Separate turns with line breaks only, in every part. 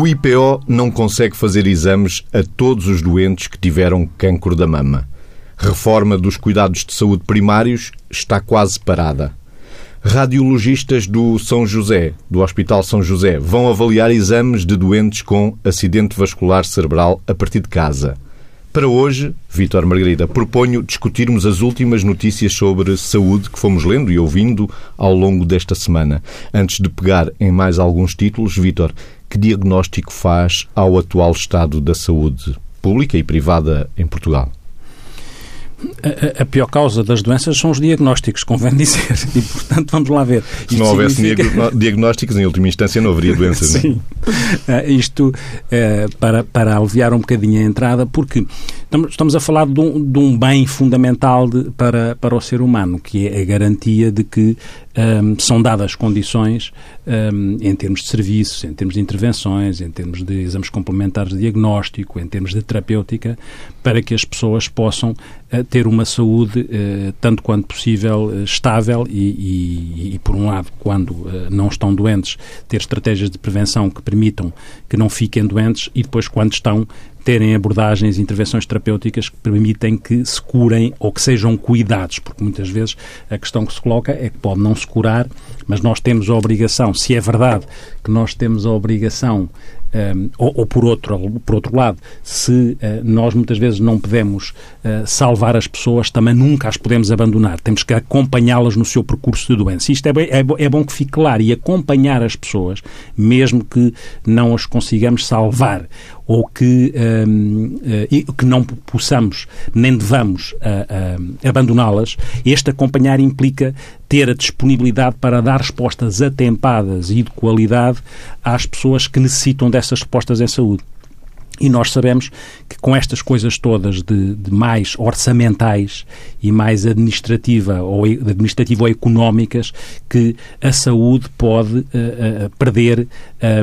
O IPO não consegue fazer exames a todos os doentes que tiveram cancro da mama. Reforma dos cuidados de saúde primários está quase parada. Radiologistas do São José, do Hospital São José, vão avaliar exames de doentes com acidente vascular cerebral a partir de casa. Para hoje, Vítor Margarida, proponho discutirmos as últimas notícias sobre saúde que fomos lendo e ouvindo ao longo desta semana. Antes de pegar em mais alguns títulos, Vítor, que diagnóstico faz ao atual estado da saúde pública e privada em Portugal?
A, a, pior causa das doenças são os diagnósticos, convém dizer. E, portanto, vamos lá ver.
Se não houvesse significa... diagnósticos, em última instância, não haveria doenças.
É? Sim. Uh, isto uh, para, para aliviar um bocadinho a entrada, porque estamos a falar de um, de um bem fundamental de, para, para o ser humano, que é a garantia de que um, são dadas condições um, em termos de serviços, em termos de intervenções, em termos de exames complementares de diagnóstico, em termos de terapêutica, para que as pessoas possam ter uma saúde, uh, tanto quanto possível, uh, estável e, e, e, por um lado, quando não estão doentes, ter estratégias de prevenção que permitam que não fiquem doentes e depois, quando estão, terem abordagens e intervenções terapêuticas que permitem que se curem ou que sejam cuidados, porque muitas vezes a questão que se coloca é que pode não se curar, mas nós temos a obrigação, se é verdade que nós temos a obrigação ou, ou, por, outro, por outro lado, se uh, nós muitas vezes não podemos uh, salvar as pessoas, também nunca as podemos abandonar. Temos que acompanhá-las no seu percurso de doença. Isto é, é, é bom que fique claro. E acompanhar as pessoas, mesmo que não as consigamos salvar ou que, um, uh, que não possamos nem devamos abandoná-las, este acompanhar implica ter a disponibilidade para dar respostas atempadas e de qualidade às pessoas que necessitam dessas respostas em saúde. E nós sabemos que com estas coisas todas de, de mais orçamentais e mais administrativa ou, administrativa ou económicas, que a saúde pode uh, uh, perder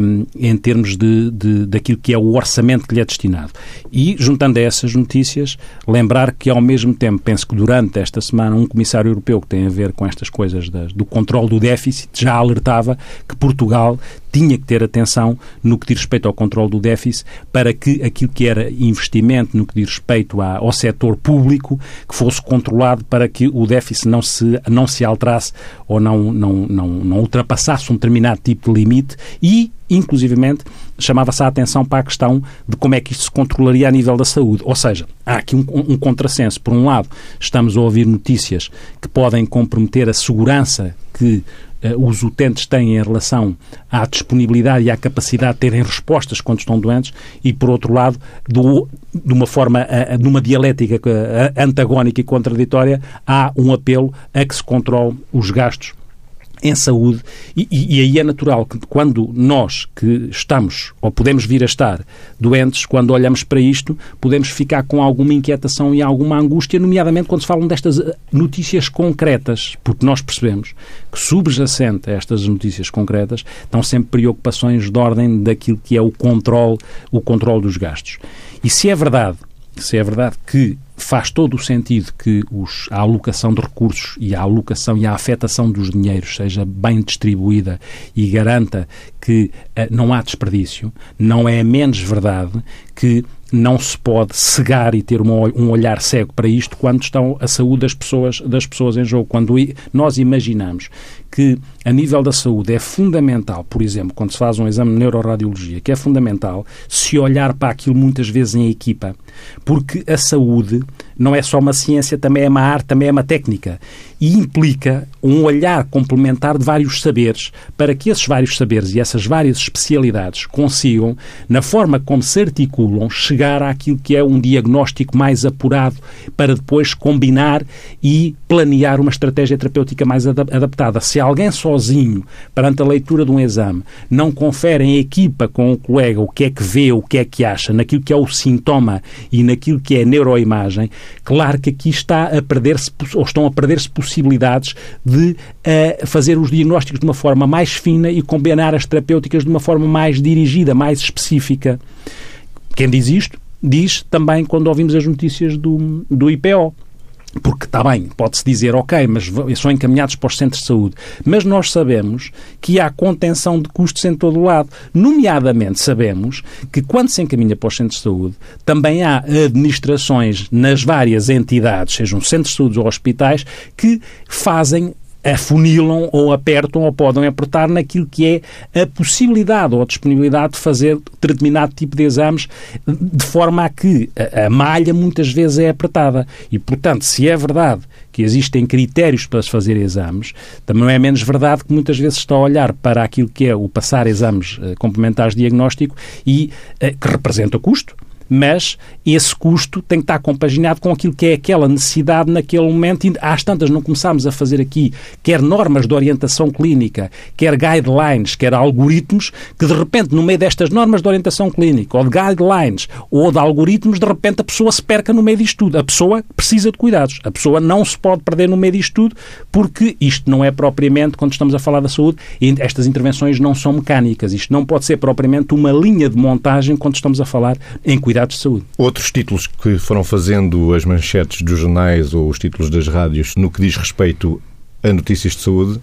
um, em termos de, de, daquilo que é o orçamento que lhe é destinado. E, juntando a essas notícias, lembrar que, ao mesmo tempo, penso que durante esta semana, um comissário europeu que tem a ver com estas coisas das, do controle do déficit já alertava que Portugal tinha que ter atenção no que diz respeito ao controle do déficit para que aquilo que era investimento no que diz respeito ao setor público que fosse controlado para que o déficit não se, não se alterasse ou não, não, não, não ultrapassasse um determinado tipo de limite e inclusivamente chamava-se a atenção para a questão de como é que isto se controlaria a nível da saúde. Ou seja, há aqui um, um contrassenso. Por um lado, estamos a ouvir notícias que podem comprometer a segurança que os utentes têm em relação à disponibilidade e à capacidade de terem respostas quando estão doentes e, por outro lado, do, de uma forma, uh, de uma dialética antagónica e contraditória, há um apelo a que se controle os gastos em saúde, e, e, aí é natural que quando nós que estamos, ou podemos vir a estar, doentes, quando olhamos para isto, podemos ficar com alguma inquietação e alguma angústia, nomeadamente quando se falam destas eh, notícias concretas, porque nós percebemos que subjacente a estas notícias concretas estão sempre preocupações de ordem daquilo que é o controle, o controle dos gastos. E se é verdade, se é verdade que faz todo o sentido que os, a alocação de recursos e a alocação e a afetação dos dinheiros seja bem distribuída e garanta que uh, não há desperdício, não é menos verdade que não se pode cegar e ter uma, um olhar cego para isto quando estão a saúde das pessoas, das pessoas em jogo. Quando nós imaginamos que a nível da saúde é fundamental, por exemplo, quando se faz um exame de neuroradiologia, que é fundamental se olhar para aquilo muitas vezes em equipa, porque a saúde não é só uma ciência, também é uma arte, também é uma técnica. E implica um olhar complementar de vários saberes para que esses vários saberes e essas várias especialidades consigam, na forma como se articulam, chegar àquilo que é um diagnóstico mais apurado para depois combinar e planear uma estratégia terapêutica mais adaptada. Se alguém sozinho, perante a leitura de um exame, não confere em equipa com o colega o que é que vê, o que é que acha, naquilo que é o sintoma e naquilo que é a neuroimagem, Claro que aqui está a perder-se, ou estão a perder-se possibilidades de uh, fazer os diagnósticos de uma forma mais fina e combinar as terapêuticas de uma forma mais dirigida, mais específica. Quem diz isto, diz também quando ouvimos as notícias do, do IPO porque está bem, pode-se dizer, ok, mas são encaminhados para os centros de saúde. Mas nós sabemos que há contenção de custos em todo o lado. Nomeadamente, sabemos que quando se encaminha para os centros de saúde, também há administrações nas várias entidades, sejam centros de saúde ou hospitais, que fazem afunilam ou apertam ou podem apertar naquilo que é a possibilidade ou a disponibilidade de fazer determinado tipo de exames de forma a que a, malha muitas vezes é apertada. E, portanto, se é verdade que existem critérios para se fazer exames, também não é menos verdade que muitas vezes está a olhar para aquilo que é o passar exames eh, complementares de diagnóstico e eh, que representa custo, mas esse custo tem que estar compaginado com aquilo que é aquela necessidade naquele momento. E às tantas não começámos a fazer aqui quer normas de orientação clínica, quer guidelines, quer algoritmos, que de repente, no meio destas normas de orientação clínica, ou de guidelines, ou de algoritmos, de repente a pessoa se perca no meio disto tudo. A pessoa precisa de cuidados. A pessoa não se pode perder no meio disto tudo, porque isto não é propriamente, quando estamos a falar da saúde, estas intervenções não são mecânicas. Isto não pode ser propriamente uma linha de montagem quando estamos a falar em cuidados cuidados de saúde.
Outros títulos que foram fazendo as manchetes dos jornais ou os títulos das rádios no que diz respeito a notícias de saúde,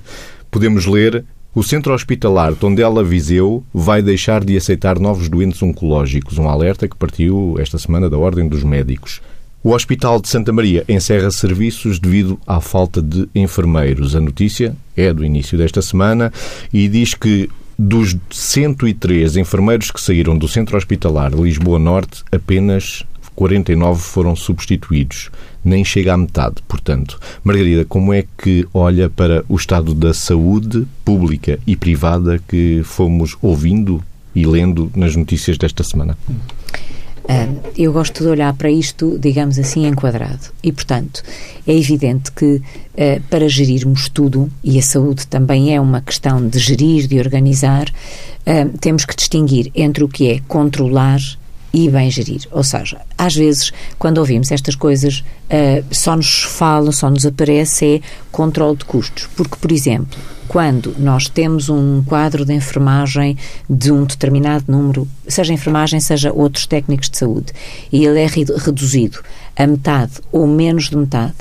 podemos ler o Centro Hospitalar Tondela Viseu vai deixar de aceitar novos doentes oncológicos, um alerta que partiu esta semana da Ordem dos Médicos. O Hospital de Santa Maria encerra serviços devido à falta de enfermeiros. A notícia é do início desta semana e diz que dos 103 enfermeiros que saíram do centro hospitalar Lisboa Norte, apenas 49 foram substituídos. Nem chega à metade, portanto. Margarida, como é que olha para o estado da saúde pública e privada que fomos ouvindo e lendo nas notícias desta semana?
Uh, eu gosto de olhar para isto, digamos assim, enquadrado. E, portanto, é evidente que uh, para gerirmos tudo, e a saúde também é uma questão de gerir, de organizar, uh, temos que distinguir entre o que é controlar e bem gerir. Ou seja, às vezes, quando ouvimos estas coisas, uh, só nos fala, só nos aparece é controle de custos. Porque, por exemplo, quando nós temos um quadro de enfermagem de um determinado número, seja enfermagem, seja outros técnicos de saúde, e ele é reduzido a metade ou menos de metade,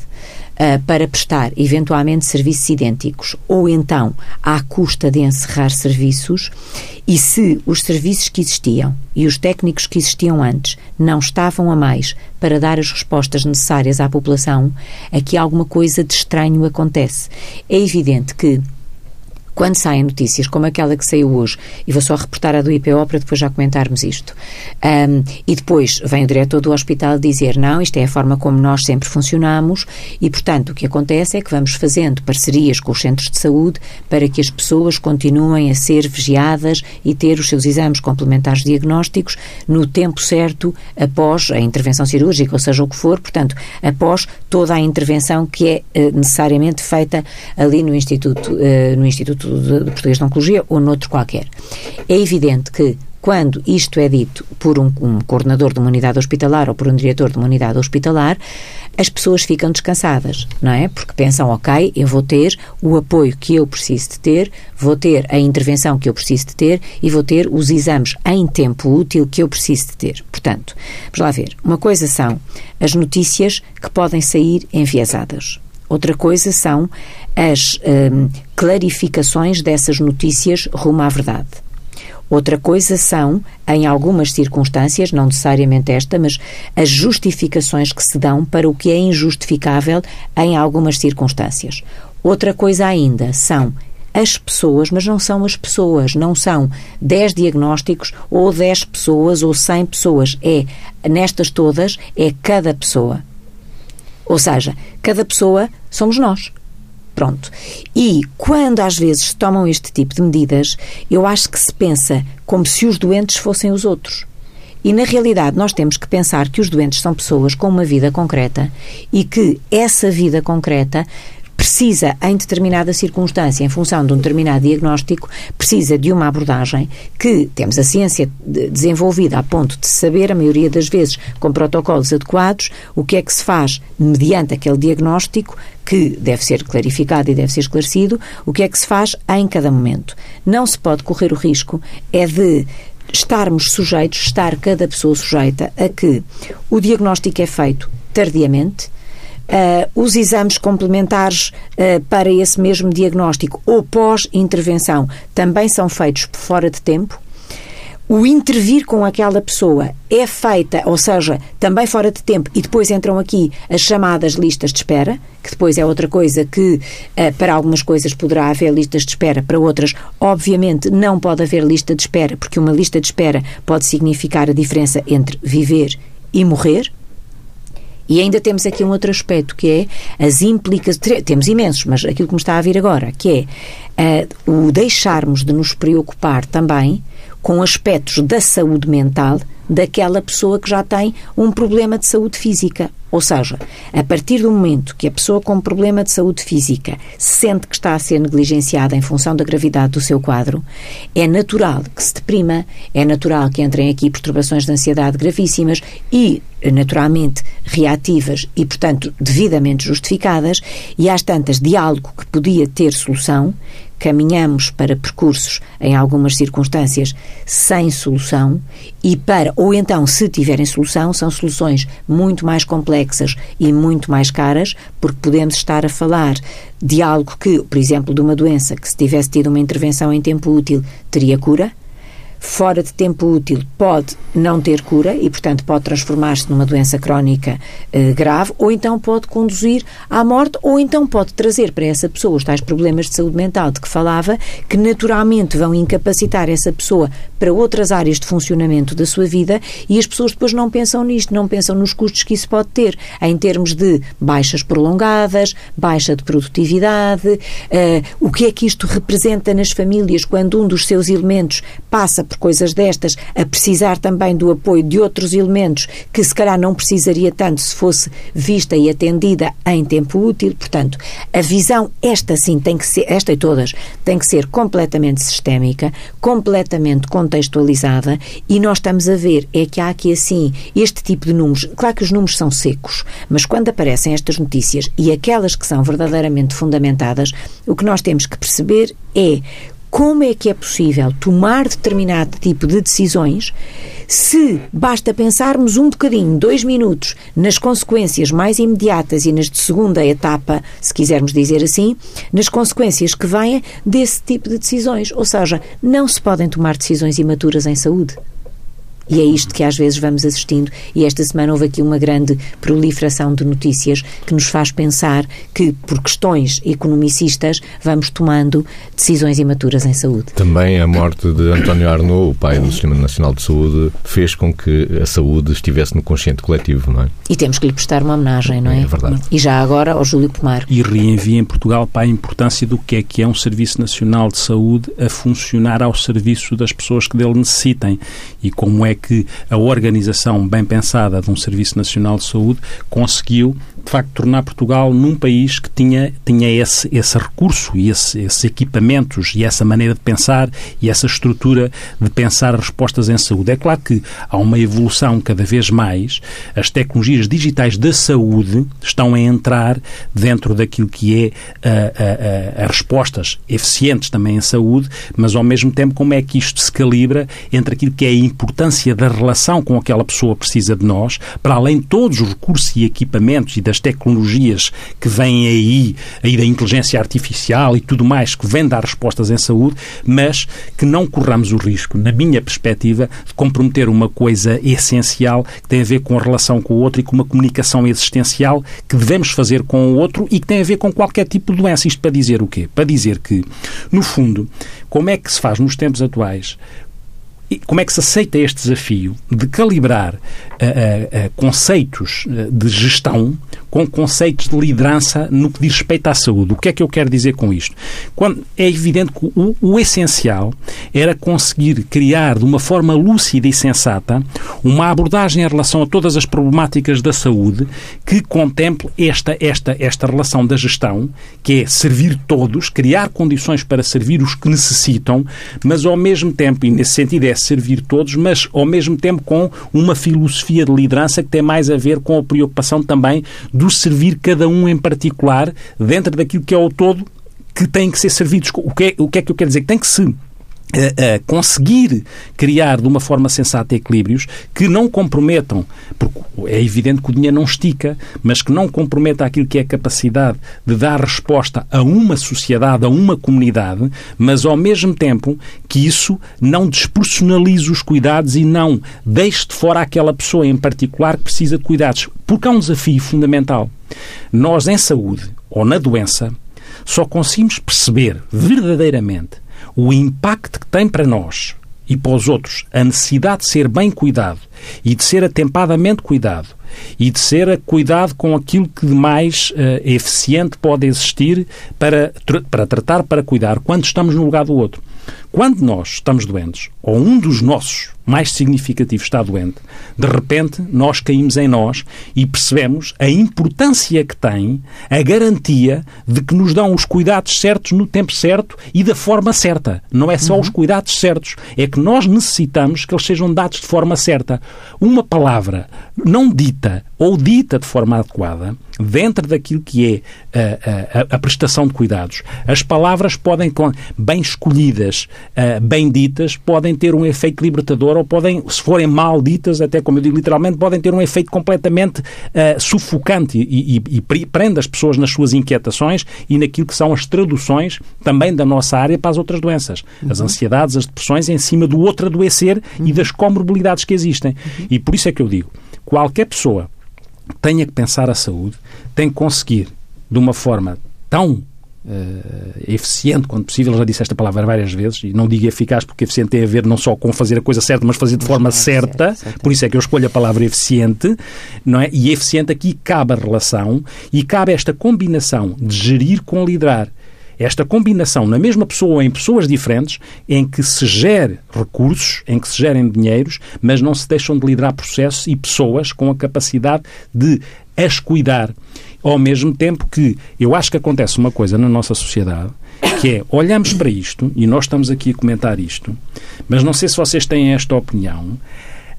uh, para prestar eventualmente serviços idênticos ou então à custa de encerrar serviços e se os serviços que existiam e os técnicos que existiam antes não estavam a mais para dar as respostas necessárias à população, aqui alguma coisa de estranho acontece. É evidente que quando saem notícias como aquela que saiu hoje, e vou só reportar a do IPO para depois já comentarmos isto, um, e depois vem o diretor do hospital dizer não, isto é a forma como nós sempre funcionamos, e portanto o que acontece é que vamos fazendo parcerias com os centros de saúde para que as pessoas continuem a ser vigiadas e ter os seus exames complementares diagnósticos no tempo certo após a intervenção cirúrgica, ou seja o que for, portanto, após toda a intervenção que é uh, necessariamente feita ali no Instituto, uh, no Instituto Instituto de Português de Oncologia ou noutro qualquer. É evidente que quando isto é dito por um, um, coordenador de uma unidade hospitalar ou por um diretor de uma unidade hospitalar, as pessoas ficam descansadas, não é? Porque pensam, ok, eu vou ter o apoio que eu preciso de ter, vou ter a intervenção que eu preciso de ter e vou ter os exames em tempo útil que eu preciso de ter. Portanto, vamos lá ver. Uma coisa são as notícias que podem sair enviesadas. Outra coisa são as hum, clarificações dessas notícias rumo à verdade. Outra coisa são, em algumas circunstâncias, não necessariamente esta, mas as justificações que se dão para o que é injustificável em algumas circunstâncias. Outra coisa ainda são as pessoas, mas não são as pessoas, não são 10 diagnósticos ou 10 pessoas ou 100 pessoas. É, nestas todas, é cada pessoa. Ou seja, cada pessoa somos nós. Pronto. E quando às vezes se tomam este tipo de medidas, eu acho que se pensa como se os doentes fossem os outros. E na realidade nós temos que pensar que os doentes são pessoas com uma vida concreta e que essa vida concreta precisa, em determinada circunstância, em função de um determinado diagnóstico, precisa de uma abordagem que temos a ciência desenvolvida a ponto de saber, a maioria das vezes, com protocolos adequados, o que é que se faz mediante aquele diagnóstico que deve ser clarificado e deve ser esclarecido, o que é que se faz em cada momento. Não se pode correr o risco é de estarmos sujeitos, estar cada pessoa sujeita a que o diagnóstico é feito tardiamente, uh, os exames complementares uh, para esse mesmo diagnóstico ou pós-intervenção também são feitos fora de tempo? o intervir com aquela pessoa é feita, ou seja, também fora de tempo, e depois entram aqui as chamadas listas de espera, que depois é outra coisa que para algumas coisas poderá haver listas de espera, para outras, obviamente, não pode haver lista de espera, porque uma lista de espera pode significar a diferença entre viver e morrer. E ainda temos aqui um outro aspecto que é as implicações. Temos imensos, mas aquilo que me está a vir agora, que é uh, o deixarmos de nos preocupar também com aspectos da saúde mental daquela pessoa que já tem um problema de saúde física. Ou seja, a partir do momento que a pessoa com problema de saúde física sente que está a ser negligenciada em função da gravidade do seu quadro, é natural que se deprima, é natural que entrem aqui perturbações de ansiedade gravíssimas e, naturalmente, reativas e, portanto, devidamente justificadas, e às tantas de algo que podia ter solução, caminhamos para percursos, em algumas circunstâncias, sem solução e para, ou então, se tiverem solução, são soluções muito mais complexas e muito mais caras, porque podemos estar a falar de algo que, por exemplo, de uma doença que se tivesse tido uma intervenção em tempo útil teria cura, fora de tempo útil pode não ter cura e, portanto, pode transformar-se numa doença crónica eh, grave, ou então pode conduzir à morte, ou então pode trazer para essa pessoa os tais problemas de saúde mental de que falava, que naturalmente vão incapacitar essa pessoa para outras áreas de funcionamento da sua vida e as pessoas depois não pensam nisto, não pensam nos custos que isso pode ter, em termos de baixas prolongadas, baixa de produtividade, eh, o que é que isto representa nas famílias quando um dos seus elementos passa por coisas destas, a precisar também do apoio de outros elementos que se calhar não precisaria tanto se fosse vista e atendida em tempo útil. Portanto, a visão, esta sim, tem que ser, esta e todas, tem que ser completamente sistémica, completamente contextualizada e nós estamos a ver é que há aqui assim este tipo de números. Claro que os números são secos, mas quando aparecem estas notícias e aquelas que são verdadeiramente fundamentadas, o que nós temos que perceber é como é que é possível tomar determinado tipo de decisões se basta pensarmos um bocadinho, dois minutos, nas consequências mais imediatas e nas de segunda etapa, se quisermos dizer assim, nas consequências que vêm desse tipo de decisões. Ou seja, não se podem tomar decisões imaturas em saúde. E é isto que às vezes vamos assistindo, e esta semana houve aqui uma grande proliferação de notícias que nos faz pensar que, por questões economicistas, vamos tomando decisões imaturas em saúde.
Também a morte de António Arnaud, o pai do Sistema Nacional de Saúde, fez com que a saúde estivesse no consciente coletivo, não é?
E temos que lhe prestar uma homenagem, não é?
É verdade.
E já agora ao Júlio Pomar.
E reenvia em Portugal para a importância do que é que é um Serviço Nacional de Saúde a funcionar ao serviço das pessoas que dele necessitem e como é é que a organização bem pensada de um Serviço Nacional de Saúde conseguiu de facto tornar Portugal num país que tinha, tinha esse, esse recurso e esse, esses equipamentos e essa maneira de pensar e essa estrutura de pensar respostas em saúde. É claro que há uma evolução cada vez mais, as tecnologias digitais da saúde estão a entrar dentro daquilo que é as respostas eficientes também em saúde, mas ao mesmo tempo como é que isto se calibra entre aquilo que é a importância da relação com aquela pessoa precisa de nós, para além de todos os recursos e equipamentos e das das tecnologias que vêm aí, aí da inteligência artificial e tudo mais, que vem dar respostas em saúde, mas que não corramos o risco, na minha perspectiva, de comprometer uma coisa essencial que tem a ver com a relação com o outro e com uma comunicação existencial que devemos fazer com o outro e que tem a ver com qualquer tipo de doença. Isto para dizer o quê? Para dizer que, no fundo, como é que se faz nos tempos atuais como é que se aceita este desafio de calibrar uh, uh, conceitos de gestão com conceitos de liderança no que diz respeito à saúde? O que é que eu quero dizer com isto? Quando é evidente que o, o essencial era conseguir criar de uma forma lúcida e sensata uma abordagem em relação a todas as problemáticas da saúde que contemple esta, esta, esta relação da gestão, que é servir todos, criar condições para servir os que necessitam, mas ao mesmo tempo, e nesse sentido é servir todos, mas ao mesmo tempo com uma filosofia de liderança que tem mais a ver com a preocupação também do servir cada um em particular dentro daquilo que é o todo que tem que ser servidos. O que é, o que, é que eu quero dizer? Que tem que se a, conseguir criar de uma forma sensata equilíbrios que não comprometam, porque é evidente que o dinheiro não estica, mas que não comprometa aquilo que é a capacidade de dar resposta a uma sociedade, a uma comunidade, mas ao mesmo tempo que isso não despersonalize os cuidados e não deixe de fora aquela pessoa em particular que precisa de cuidados. Porque há um desafio fundamental. Nós, em saúde ou na doença, só conseguimos perceber verdadeiramente o impacto que tem para nós e para os outros a necessidade de ser bem cuidado e de ser atempadamente cuidado e de ser cuidado com aquilo que de mais uh, eficiente pode existir para, para tratar, para cuidar, quando estamos no lugar do outro. Quando nós estamos doentes, ou um dos nossos mais significativos está doente, de repente nós caímos em nós e percebemos a importância que tem a garantia de que nos dão os cuidados certos no tempo certo e da forma certa. Não é só uhum. os cuidados certos, é que nós necessitamos que eles sejam dados de forma certa. Uma palavra não dita ou dita de forma adequada, dentro daquilo que é a, a, a prestação de cuidados, as palavras podem, bem escolhidas, uh, bem ditas, podem ter um efeito libertador ou podem, se forem mal ditas, até como eu digo literalmente, podem ter um efeito completamente uh, sufocante e, e, e prende as pessoas nas suas inquietações e naquilo que são as traduções também da nossa área para as outras doenças. Uhum. As ansiedades, as depressões em cima do outro adoecer uhum. e das comorbilidades que existem. Uhum. E por isso é que eu digo, qualquer pessoa tenha que pensar a saúde, tem que conseguir, de uma forma tão Uh, eficiente quando possível, já disse esta palavra várias vezes, e não digo eficaz porque eficiente tem a ver não só com fazer a coisa certa, mas fazer de forma certa, certo, por isso é que eu escolho a palavra eficiente, não é? E eficiente aqui cabe a relação e cabe esta combinação de gerir com liderar esta combinação na mesma pessoa ou em pessoas diferentes, em que se gere recursos, em que se gerem dinheiros, mas não se deixam de liderar processos e pessoas com a capacidade de as cuidar. Ao mesmo tempo que eu acho que acontece uma coisa na nossa sociedade, que é, olhamos para isto, e nós estamos aqui a comentar isto, mas não sei se vocês têm esta opinião,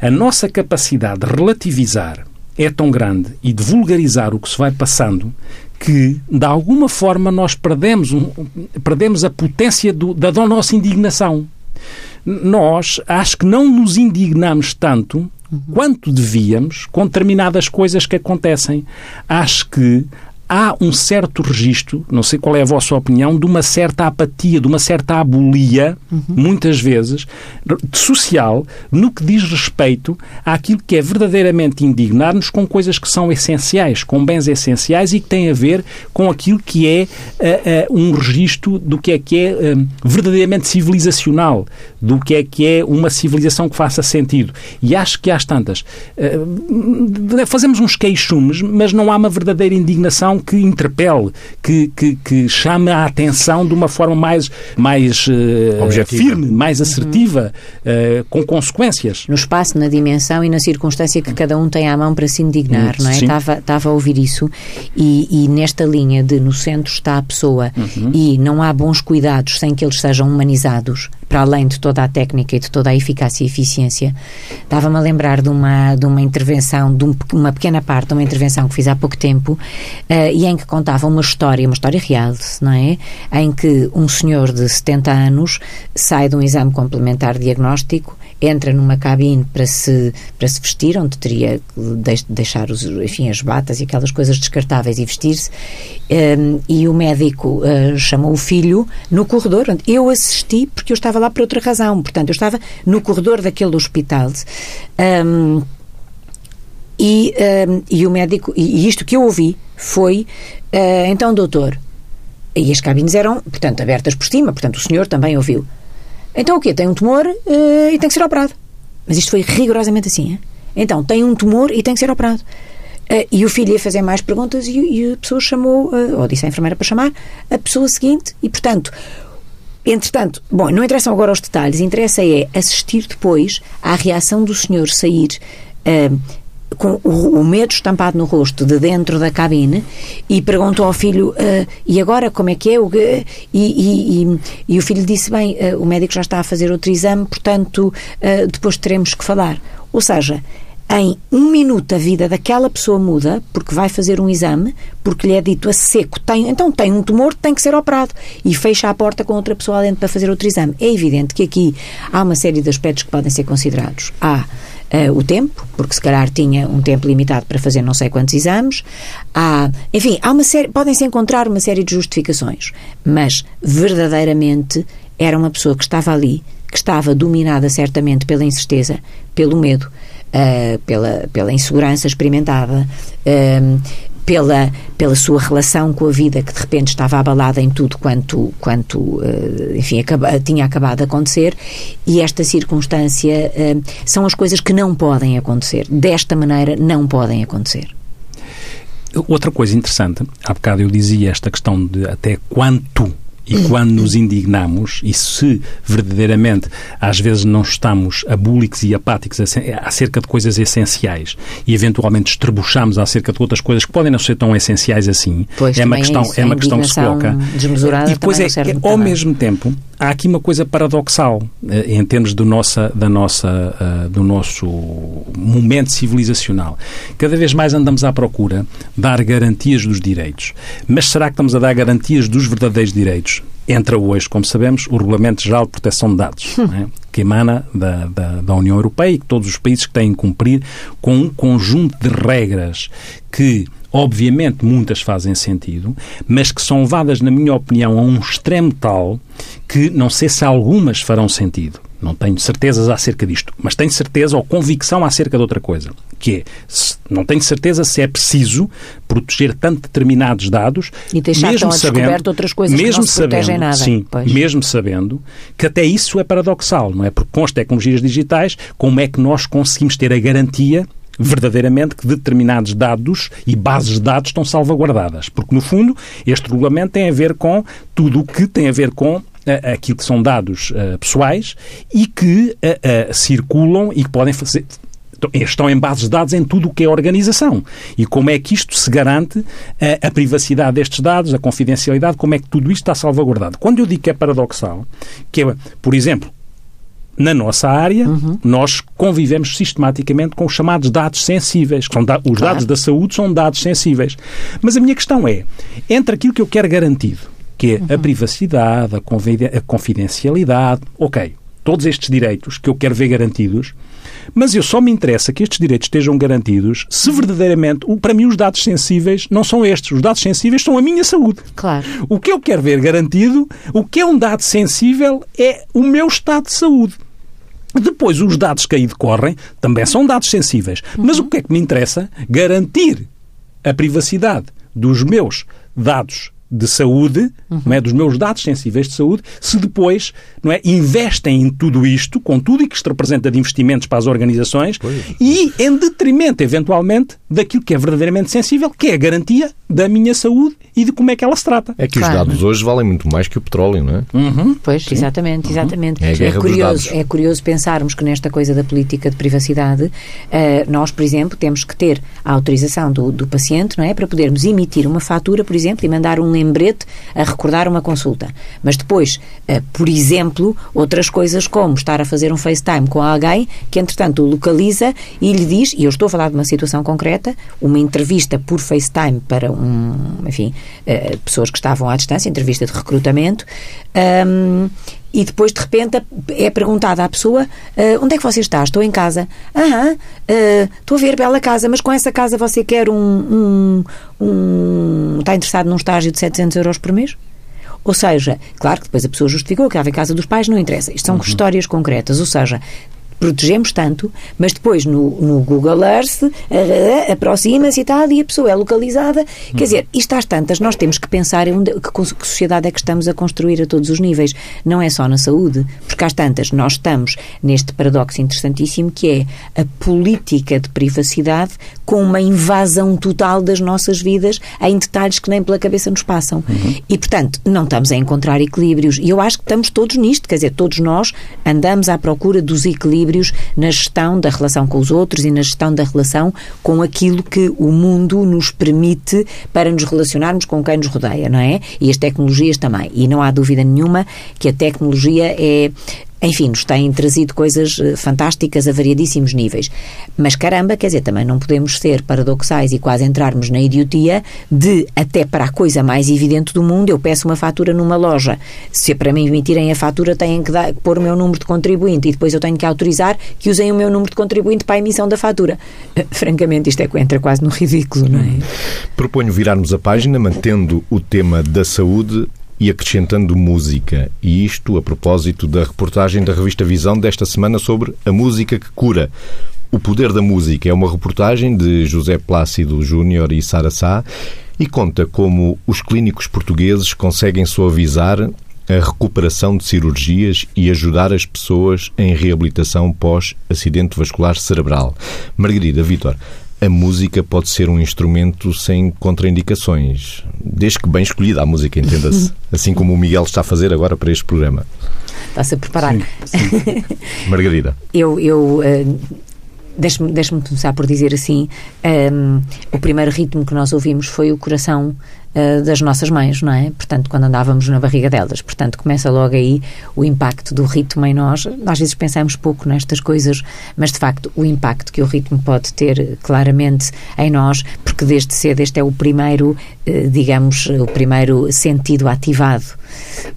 a nossa capacidade de relativizar é tão grande e de vulgarizar o que se vai passando que, de alguma forma, nós perdemos, um, perdemos a potência do, da nossa indignação. Nós acho que não nos indignamos tanto quanto devíamos com determinadas coisas que acontecem. Acho que há um certo registro, não sei qual é a vossa opinião, de uma certa apatia, de uma certa abolia, uhum. muitas vezes, social, no que diz respeito àquilo que é verdadeiramente indignar-nos com coisas que são essenciais, com bens essenciais e que têm a ver com aquilo que é uh, uh, um registro do que é que é uh, verdadeiramente civilizacional, do que é que é uma civilização que faça sentido. E acho que às tantas fazemos uns queixumes, mas não há uma verdadeira indignação que interpele, que, que, que chame a atenção de uma forma mais, mais uh, firme, mais assertiva, uhum. uh, com consequências.
No espaço, na dimensão e na circunstância que cada um tem à mão para se indignar, uhum. não é? Estava, estava a ouvir isso e, e, nesta linha de no centro está a pessoa uhum. e não há bons cuidados sem que eles sejam humanizados, para além de toda a técnica e de toda a eficácia e eficiência. Estava-me a lembrar de uma, de uma intervenção, de um, uma pequena parte de uma intervenção que fiz há pouco tempo uh, e em que contava uma história, uma história real, não é? Em que um senhor de 70 anos sai de um exame complementar diagnóstico entra numa cabine para se, para se vestir, onde teria que deixar os, enfim, as batas e aquelas coisas descartáveis e vestir-se, um, e o médico uh, chamou o filho no corredor, onde eu assisti porque eu estava lá por outra razão, portanto, eu estava no corredor daquele hospital. Um, e, um, e o médico, e, isto que eu ouvi foi, uh, então, doutor, e as cabines eram, portanto, abertas por cima, portanto, o senhor também ouviu. Então o quê? Tem um tumor uh, e tem que ser operado. Mas isto foi rigorosamente assim. Hein? Então, tem um tumor e tem que ser operado. Uh, e o filho ia fazer mais perguntas e, e a pessoa chamou, uh, ou disse à enfermeira para chamar, a pessoa seguinte e, portanto, entretanto, bom, não interessam agora os detalhes, interessa é assistir depois à reação do senhor sair uh, com o, o, medo estampado no rosto de dentro da cabine e perguntou ao filho uh, e agora como é que é? O, e, e, e, e, o filho disse, bem, uh, o médico já está a fazer outro exame, portanto depois teremos que falar. Ou seja, em um minuto a vida daquela pessoa muda porque vai fazer um exame, porque lhe é dito a seco, tem, então tem um tumor, tem que ser operado e fecha a porta com outra pessoa dentro para fazer outro exame. É evidente que aqui há uma série de aspectos que podem ser considerados. Há uh, o tempo, porque se calhar tinha um tempo limitado para fazer não sei quantos exames. Há, enfim, há uma série, podem-se encontrar uma série de justificações, mas verdadeiramente era uma pessoa que estava ali, que estava dominada certamente pela incerteza, pelo medo, uh, pela, pela insegurança experimentada, uh, pela, pela sua relação com a vida que de repente estava abalada em tudo quanto, quanto uh, enfim, acaba, tinha acabado de acontecer e esta circunstância são as coisas que não podem acontecer. Desta maneira não podem acontecer.
Outra coisa interessante, há bocado eu dizia esta questão de até quanto e quando nos indignamos, e se verdadeiramente às vezes não estamos abúlicos e apáticos acerca de coisas essenciais e eventualmente estrebuchamos acerca de outras coisas que podem não ser tão essenciais assim,
pois,
é uma questão, é, é uma questão que se coloca. E depois é, é ao mesmo tempo, há aqui uma coisa paradoxal eh, em termos do, nossa, da nossa, uh, do nosso momento civilizacional. Cada vez mais andamos à procura de dar garantias dos direitos. Mas será que estamos a dar garantias dos verdadeiros direitos? Entra hoje, como sabemos, o Regulamento Geral de Proteção de Dados, é? que emana da, da, da, União Europeia e que todos os países que têm que cumprir com um conjunto de regras que obviamente muitas fazem sentido, mas que são levadas, na minha opinião, a um extremo tal que não sei se algumas farão sentido. Não tenho certezas acerca disto, mas tenho certeza ou convicção acerca de outra coisa, que é, não tenho certeza se é preciso proteger tanto determinados dados
e deixar mesmo sabendo, outras coisas mesmo que não se sabendo, nada.
Sim,
pois.
mesmo sabendo que até isso é paradoxal, não é? Porque com as tecnologias digitais, como é que nós conseguimos ter a garantia verdadeiramente que determinados dados e bases de dados estão salvaguardadas. Porque, no fundo, este regulamento tem a ver com tudo o que tem a ver com uh, aquilo que são dados uh, pessoais e que uh, circulam e que podem fazer, estão em bases de dados em tudo o que é organização. E como é que isto se garante a, a, privacidade destes dados, a confidencialidade, como é que tudo isto está salvaguardado. Quando eu digo que é paradoxal, que é, por exemplo, na nossa área, uhum. nós convivemos sistematicamente com os chamados dados sensíveis. Que são da, os claro. dados da saúde são dados sensíveis. Mas a minha questão é, entre aquilo que eu quero garantido, que é uhum. a privacidade, a confidencialidade, ok, todos estes direitos que eu quero ver garantidos, mas eu só me interessa que estes direitos estejam garantidos se verdadeiramente, para mim, os dados sensíveis não são estes. Os dados sensíveis são a minha saúde.
Claro.
O que eu quero ver garantido, o que é um dado sensível é o meu estado de saúde. Depois, os dados que aí decorrem também são dados sensíveis. Uhum. Mas o que é que me interessa? Garantir a privacidade dos meus dados de saúde, uhum. não é, dos meus dados sensíveis de saúde, se depois não é, investem em tudo isto, com tudo e que isto representa de investimentos para as organizações, pois. e em detrimento, eventualmente, daquilo que é verdadeiramente sensível, que é a garantia da minha saúde e de como é que ela se trata.
É que claro. os dados hoje valem muito mais que o petróleo, não é?
Uhum. Pois, Sim. exatamente, exatamente. Uhum. É, é, curioso, é curioso pensarmos que nesta coisa da política de privacidade, uh, nós, por exemplo, temos que ter a autorização do, do paciente, não é? Para podermos emitir uma fatura, por exemplo, e mandar um lembrete a recordar uma consulta. Mas depois, uh, por exemplo, outras coisas como estar a fazer um FaceTime com alguém que, entretanto, o localiza e lhe diz, e eu estou a falar de uma situação concreta, uma entrevista por FaceTime para um, enfim, uh, pessoas que estavam à distância, entrevista de recrutamento, um, e depois de repente é perguntada à pessoa uh, onde é que você está? Estou em casa. Aham, uh, estou a ver bela casa, mas com essa casa você quer um, um, um, está interessado num estágio de 700 euros por mês? Ou seja, claro que depois a pessoa justificou que estava em casa dos pais, não interessa. Isto são uhum. histórias concretas. Ou seja, protegemos tanto, mas depois no, no Google Earth aproxima-se e tal, e a pessoa é localizada. Uhum. Quer dizer, isto às tantas, nós temos que pensar em onde, que, que sociedade é que estamos a construir a todos os níveis. Não é só na saúde, porque às tantas nós estamos neste paradoxo interessantíssimo que é a política de privacidade com uma invasão total das nossas vidas em detalhes que nem pela cabeça nos passam. Uhum. E, portanto, não estamos a encontrar equilíbrios. E eu acho que estamos todos nisto, quer dizer, todos nós andamos à procura dos equilíbrios equilíbrios na gestão da relação com os outros e na gestão da relação com aquilo que o mundo nos permite para nos relacionarmos com quem nos rodeia, não é? E as tecnologias também. E não há dúvida nenhuma que a tecnologia é enfim, nos têm trazido coisas eh, fantásticas a variadíssimos níveis. Mas caramba, quer dizer, também não podemos ser paradoxais e quase entrarmos na idiotia de, até para a coisa mais evidente do mundo, eu peço uma fatura numa loja. Se para mim emitirem a fatura, têm que dar, pôr o meu número de contribuinte e depois eu tenho que autorizar que usem o meu número de contribuinte para a emissão da fatura. Francamente, isto é que entra quase no ridículo, não é?
Proponho virarmos a página, mantendo o tema da saúde e acrescentando música. E isto a propósito da reportagem da revista Visão desta semana sobre a música que cura. O Poder da Música é uma reportagem de José Plácido Júnior e Sara Sá e conta como os clínicos portugueses conseguem suavizar a recuperação de cirurgias e ajudar as pessoas em reabilitação pós-acidente vascular cerebral. Margarida Vitor, a música pode ser um instrumento sem contraindicações, desde que bem escolhida a música, entenda-se. Assim como o Miguel está a fazer agora para este programa.
Está-se a preparar. Sim, sim.
Margarida.
Eu, eu uh, deixe-me deixe começar por dizer assim: um, ehm, o primeiro ritmo que nós ouvimos foi o coração uh, das nossas mães, não é? Portanto, quando andávamos na barriga delas. Portanto, começa logo aí o impacto do ritmo em nós. Às vezes pensamos pouco nestas coisas, mas de facto o impacto que o ritmo pode ter claramente em nós, porque desde cedo este é o primeiro, uh, digamos, o primeiro sentido ativado.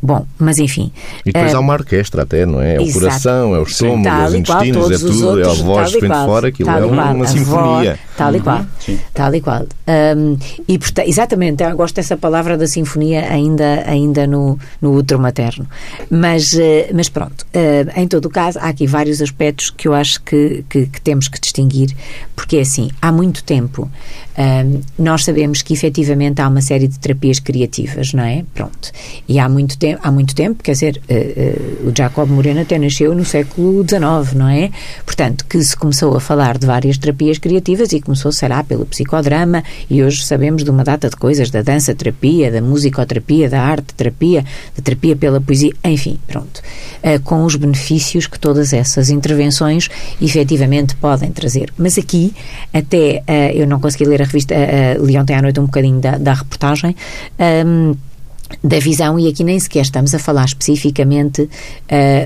Bom, mas enfim.
E depois uh, há uma orquestra até, não é? É o coração, é o estômago, é os intestinos, é tudo, outros, é a voz que vem de fora, aquilo é uma, uma sinfonia.
Voz, tal e qual. Uhum, tal e qual. Um, e, portanto, exatamente, agora gosto dessa palavra da sinfonia ainda, ainda no, no útero materno. Mas, uh, mas pronto, uh, em todo o caso, há aqui vários aspectos que eu acho que, que, que temos que distinguir, porque é assim, há muito tempo uh, nós sabemos que efetivamente há uma série de terapias criativas, não é? Pronto. E há muito tempo, há muito tempo quer dizer, o Jacob Moreno até nasceu no século XIX, não é? Portanto, que se começou a falar de várias terapias criativas e começou, será, pelo psicodrama, e hoje sabemos de uma data de coisas, da dança terapia, da musicoterapia, da arte terapia, da terapia pela poesia, enfim, pronto. Uh, com os benefícios que todas essas intervenções efetivamente podem trazer. Mas aqui, até uh, eu não consegui ler a revista, uh, li ontem à noite um bocadinho da, da reportagem. Um, da visão, e aqui nem sequer estamos a falar especificamente uh,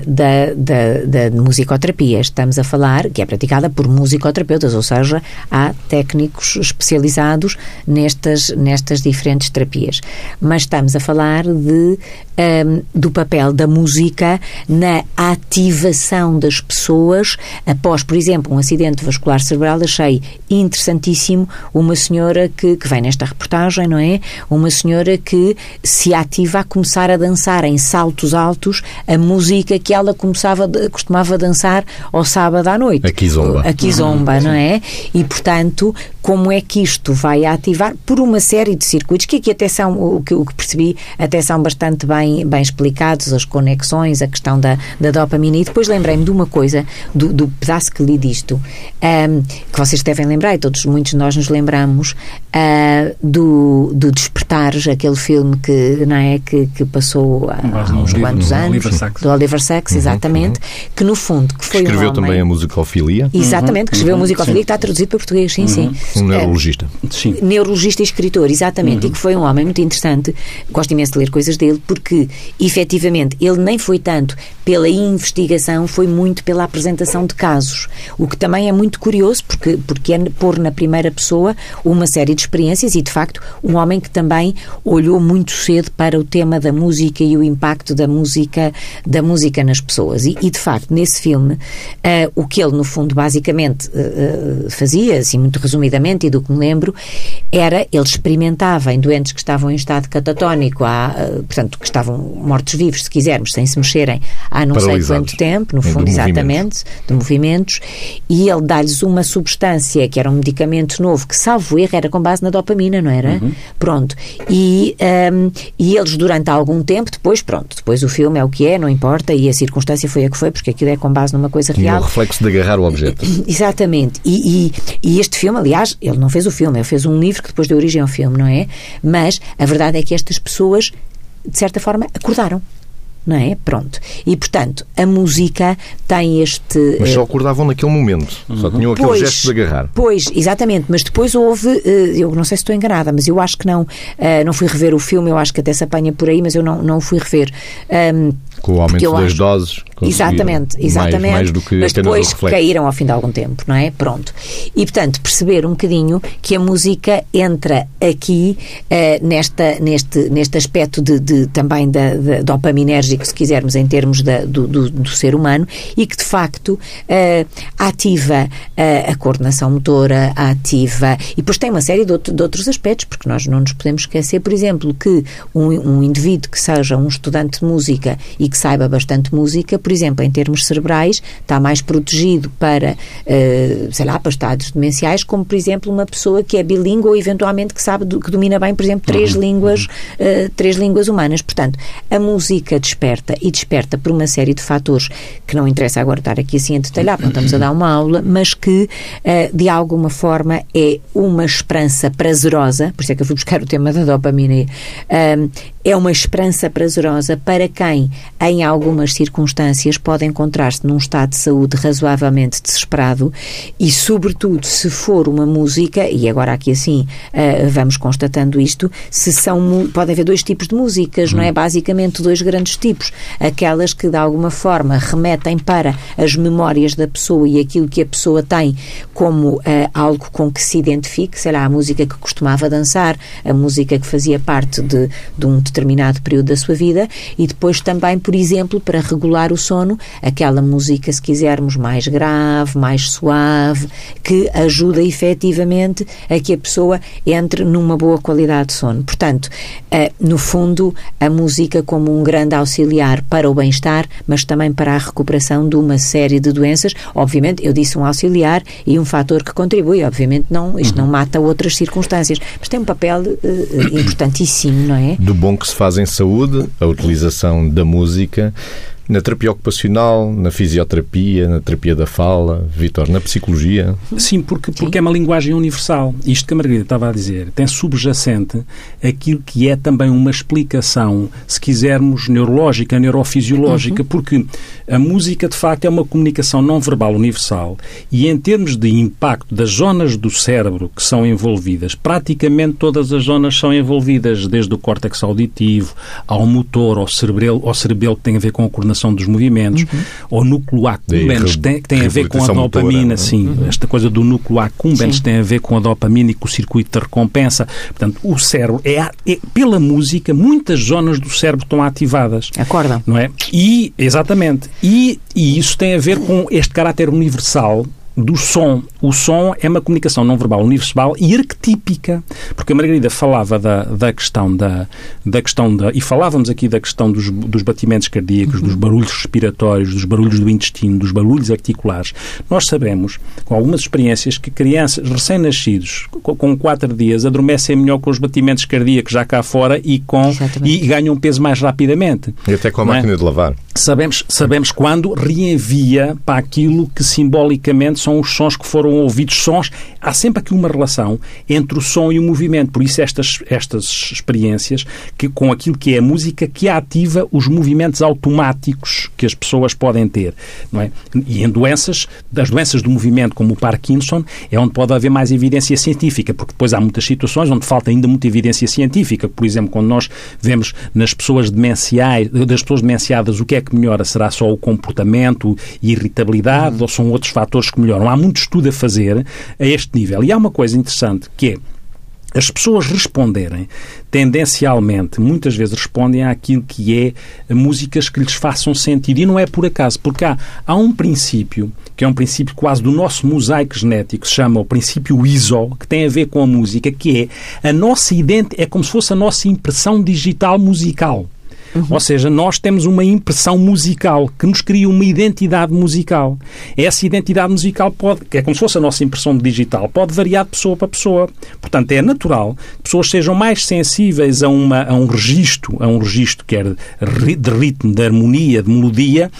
da, da, da, musicoterapia, estamos a falar que é praticada por musicoterapeutas, ou seja, há técnicos especializados nestas, nestas diferentes terapias. Mas estamos a falar de, um, ehm, do papel da música na ativação das pessoas após, por exemplo, um acidente vascular cerebral. Achei interessantíssimo uma senhora que, que vem nesta reportagem, não é? Uma senhora que se ativa a começar a dançar em saltos altos a música que ela começava, costumava dançar ao sábado à noite.
A kizomba.
A kizomba, uhum, não é? E, portanto, como é que isto vai ativar por uma série de circuitos que aqui até são, o que, o que percebi, até são bastante bem, bem explicados, as conexões, a questão da, da dopamina. E depois lembrei-me de uma coisa, do, do pedaço que li disto, um, que vocês devem lembrar, e todos, muitos de nós nos lembramos, uh, do, do Despertares, aquele filme que é? Que, que passou há, há uns quantos anos. Oliver Sacks. Do Oliver Sacks, uhum, exatamente. Uhum. Que no fundo que foi
Escreveu
um
também a musicofilia.
Exatamente, que escreveu a uhum. musicofilia que está traduzido para português, sim, sim.
Um neurologista.
Sim. Neurologista e escritor, exatamente. E que foi um homem muito interessante. Gosto imenso de ler coisas dele porque, efetivamente, ele nem foi tanto pela investigação, foi muito pela apresentação de casos. O que também é muito curioso porque, porque é pôr na primeira pessoa uma série de experiências e, de facto, um homem que também olhou muito cedo para o tema da música e o impacto da música, da música nas pessoas. E, e de facto, nesse filme, uh, o que ele, no fundo, basicamente uh, fazia, assim, muito resumidamente, e do que me lembro, era ele experimentava em doentes que estavam em estado catatónico, há, uh, portanto, que estavam mortos-vivos, se quisermos, sem se mexerem, há não sei quanto tempo, no fundo, exatamente, de movimentos, e ele dá-lhes uma substância que era um medicamento novo, que, salvo erro, era com base na dopamina, não era? Uhum. Pronto. E, um, e eles, durante algum tempo, depois, pronto, depois o filme é o que é, não importa, e a circunstância foi a que foi, porque aquilo é com base numa coisa real.
E o reflexo de agarrar o objeto.
Exatamente. E, e, e, este filme, aliás, ele não fez o filme, ele fez um livro que depois deu origem ao filme, não é? Mas a verdade é que estas pessoas, de certa forma, acordaram não é? Pronto. E, portanto, a música tem este...
Mas só acordavam naquele momento, uhum. só tinham aquele pois, gesto de agarrar.
Pois, exatamente, mas depois houve, eh, eu não sei se estou enganada, mas eu acho que não, eh, não fui rever o filme, eu acho que até se apanha por aí, mas eu não, não fui rever.
Com o aumento das acho... doses.
Exatamente, exatamente. Mais, mais do que mas depois caíram ao fim de algum tempo, não é? Pronto. E, portanto, perceber um bocadinho que a música entra aqui uh, nesta, neste, neste aspecto de, de também da, da, dopaminérgico, se quisermos, em termos da, do, do, do, ser humano, e que, de facto, uh, ativa uh, a coordenação motora, ativa... E depois tem uma série de, outro, de, outros aspectos, porque nós não nos podemos esquecer, por exemplo, que um, um indivíduo que seja um estudante de música e que saiba bastante música, por exemplo, em termos cerebrais, está mais protegido para, uh, sei lá, para estados demenciais, como, por exemplo, uma pessoa que é bilíngue ou, eventualmente, que sabe, que domina bem, por exemplo, três, uhum. línguas, uh, três línguas humanas. Portanto, a música desperta e desperta por uma série de fatores que não interessa agora estar aqui assim a detalhar, não estamos a dar uma aula, mas que, uh, de alguma forma, é uma esperança prazerosa, por isso é que eu fui buscar o tema da dopamina, é uma esperança prazerosa para quem, em algumas circunstâncias, pode encontrar-se num estado de saúde razoavelmente desesperado e, sobretudo, se for uma música, e agora aqui assim uh, vamos constatando isto, se são, pode haver dois tipos de músicas, não é? Hum. Basicamente dois grandes tipos. Aquelas que, de alguma forma, remetem para as memórias da pessoa e aquilo que a pessoa tem como uh, algo com que se identifique, sei lá, a música que costumava dançar, a música que fazia parte de, de um determinado período da sua vida e depois também, por exemplo, para regular o sono, aquela música, se quisermos, mais grave, mais suave, que ajuda efetivamente a que a pessoa entre numa boa qualidade de sono. Portanto, eh, no fundo, a música como um grande auxiliar para o bem-estar, mas também para a recuperação de uma série de doenças. Obviamente, eu disse um auxiliar e um fator que contribui. Obviamente, não, isto não mata outras circunstâncias, mas tem um papel uh, importantíssimo, não é?
Do bom que se faz em saúde, a utilização da música música na terapia ocupacional, na fisioterapia, na terapia da fala, Vitor, na psicologia?
Sim, porque, porque é uma linguagem universal. Isto que a Margarida estava a dizer tem subjacente aquilo que é também uma explicação, se quisermos, neurológica, neurofisiológica, uhum. porque a música, de facto, é uma comunicação não verbal universal e, em termos de impacto das zonas do cérebro que são envolvidas, praticamente todas as zonas são envolvidas, desde o córtex auditivo ao motor, ao cerebelo, ao cerebelo que tem a ver com a coordenação coordenação dos movimentos, uhum. ou núcleo accumbens, tem, que tem a ver com a dopamina, motora, sim. Uhum. Esta coisa do núcleo accumbens tem a ver com a dopamina e com o circuito de recompensa. Portanto, o cérebro, é, é, pela música, muitas zonas do cérebro estão ativadas.
Acorda.
Não é? E, exatamente. E, e isso tem a ver com este caráter universal do som. O som é uma comunicação não verbal universal e arquetípica, porque a Margarida falava da, da questão da, da questão da e falávamos aqui da questão dos, dos batimentos cardíacos, uhum. dos barulhos respiratórios, dos barulhos do intestino, dos barulhos articulares. Nós sabemos, com algumas experiências, que crianças recém-nascidos com quatro dias adormecem melhor com os batimentos cardíacos já cá fora e com e ganham peso mais rapidamente.
E até com a é? máquina é? de lavar.
Sabemos, sabemos quando reenvia para aquilo que simbolicamente são os sons que foram ouvidos. Sons, há sempre aqui uma relação entre o som e o movimento. Por isso, estas, estas experiências, que, com aquilo que é a música, que ativa os movimentos automáticos que as pessoas podem ter. Não é? E em doenças, das doenças do movimento, como o Parkinson, é onde pode haver mais evidência científica, porque depois há muitas situações onde falta ainda muita evidência científica. Por exemplo, quando nós vemos nas pessoas demenciais, das pessoas demenciadas o que é que melhora? Será só o comportamento e irritabilidade uhum. ou são outros fatores que melhoram? Há muito estudo a fazer a este nível. E há uma coisa interessante que é as pessoas responderem tendencialmente, muitas vezes respondem àquilo que é músicas que lhes façam sentido. E não é por acaso, porque há, há um princípio, que é um princípio quase do nosso mosaico genético, se chama o princípio ISO, que tem a ver com a música, que é a nossa identidade, é como se fosse a nossa impressão digital musical. Uhum. Ou seja, nós temos uma impressão musical que nos cria uma identidade musical. Essa identidade musical pode, que é como se fosse a nossa impressão digital, pode variar de pessoa para pessoa. Portanto, é natural que pessoas sejam mais sensíveis a, uma, a um registro, a um registro quer de ritmo, de harmonia, de melodia,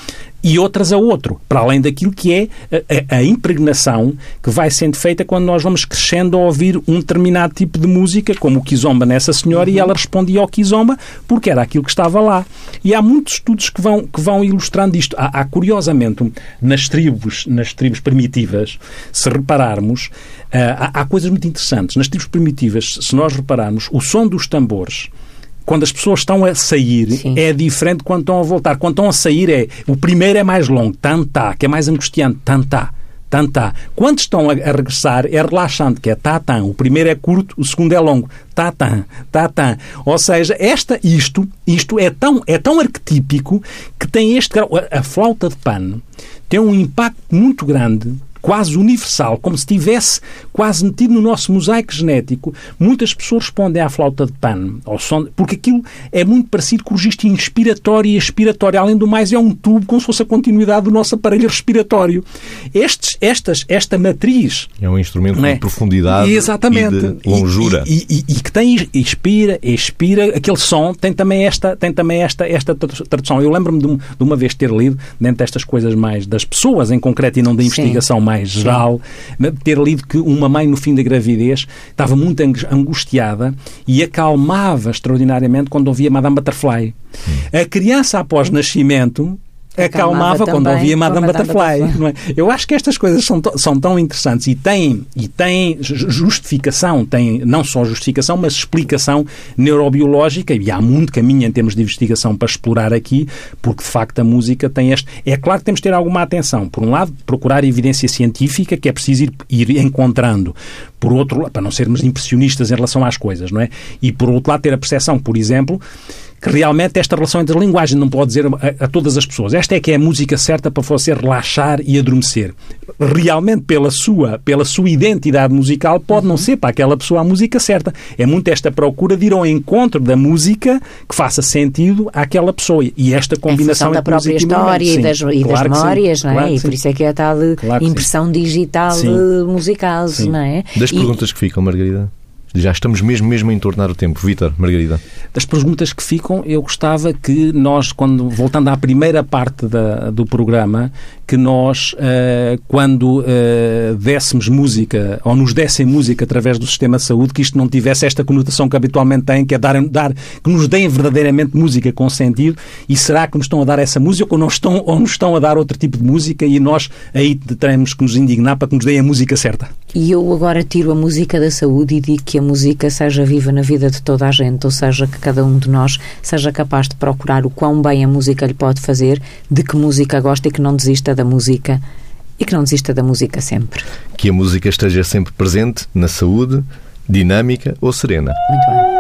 e outras a outro, para além daquilo que é a, a, impregnação que vai sendo feita quando nós vamos crescendo a ouvir um determinado tipo de música, como o Kizomba nessa senhora, uhum. e ela respondia ao Kizomba porque era aquilo que estava lá. E há muitos estudos que vão, que vão ilustrando isto. Há, há curiosamente, nas tribos, nas tribos primitivas, se repararmos, uh, há, há coisas muito interessantes. Nas tribos primitivas, se nós repararmos, o som dos tambores quando as pessoas estão a sair,
Sim.
é diferente quando estão a voltar. Quando estão a sair, é o primeiro é mais longo, tantá, que é mais angustiante, tantá. Tantá. Quando estão a, a regressar, é relaxante, que é tatã. O primeiro é curto, o segundo é longo. Tatã, tatã. Ou seja, esta, isto, isto é tão, é tão arquetípico que tem este grau. A, a flauta de pano tem um impacto muito grande quase universal, como se tivesse quase metido no nosso mosaico genético. Muitas pessoas respondem à flauta de pano, ao som, porque aquilo é muito parecido com o registro inspiratório e expiratório. Além do mais, é um tubo como se fosse a continuidade do nosso aparelho respiratório. Estes, estas, esta matriz
É um instrumento
é?
de profundidade
Exatamente.
e de longura.
E, e- e- e que tem expira, expira, aquele som tem também esta, tem também esta, esta tra- tradução. Eu lembro-me de, de uma vez ter lido, dentro destas coisas mais das pessoas em concreto e não da
Sim.
investigação mais geral, ter lido que uma mãe no fim da gravidez estava muito angu- angustiada e acalmava extraordinariamente quando ouvia Madame Butterfly. A criança após nascimento acalmava
Acalmava
quando ouvia Madame
Madame
Butterfly.
Butterfly.
é? Eu acho que estas coisas são, são tão interessantes e têm, e têm ju- justificação, têm não só justificação, mas explicação neurobiológica, e há muito caminho em termos de investigação para explorar aqui, porque de facto a música tem este. É claro que temos de ter alguma atenção. Por um lado, procurar evidência científica, que é preciso ir, ir encontrando. Por outro lado, para não sermos impressionistas em relação às coisas, não é? E por outro lado, ter a percepção, por exemplo, realmente esta relação entre a linguagem não pode dizer a, a todas as pessoas. Esta é que é a música certa para você relaxar e adormecer. Realmente, pela sua, pela sua identidade musical, pode não ser para aquela pessoa a música certa. É muito esta procura de ir ao encontro da música que faça sentido àquela pessoa. E esta combinação
da própria história e das,
Sim,
e das
claro sim.
memórias, não é?
Claro que
e
sim.
por isso é que é a tal
Claro que sim.
impressão digital
Sim.
eh, musical,
Sim.
não é?
Das
E-
perguntas que ficam, Margarida? Já estamos mesmo, mesmo a entornar o tempo. Vítor, Margarida.
Das perguntas que ficam, eu gostava que nós, quando voltando à primeira parte da- do programa, que nós, eh, quando eh, dessemos música, ou nos dessem música através do sistema de saúde, que isto não tivesse esta conotação que habitualmente tem, que é dar, dar que nos deem verdadeiramente música com sentido, e será que nos estão a dar essa música ou, não estão, ou nos estão a dar outro tipo de música e nós aí teremos que nos indignar para que nos deem a música certa?
E eu agora tiro a música da saúde e digo que a música seja viva na vida de toda a gente, ou seja, que cada um de nós seja capaz de procurar o quão bem a música lhe pode fazer, de que música gosta e que não desista da música e que não desista da música sempre.
Que a música esteja sempre presente na saúde, dinâmica ou serena.
Muito bem.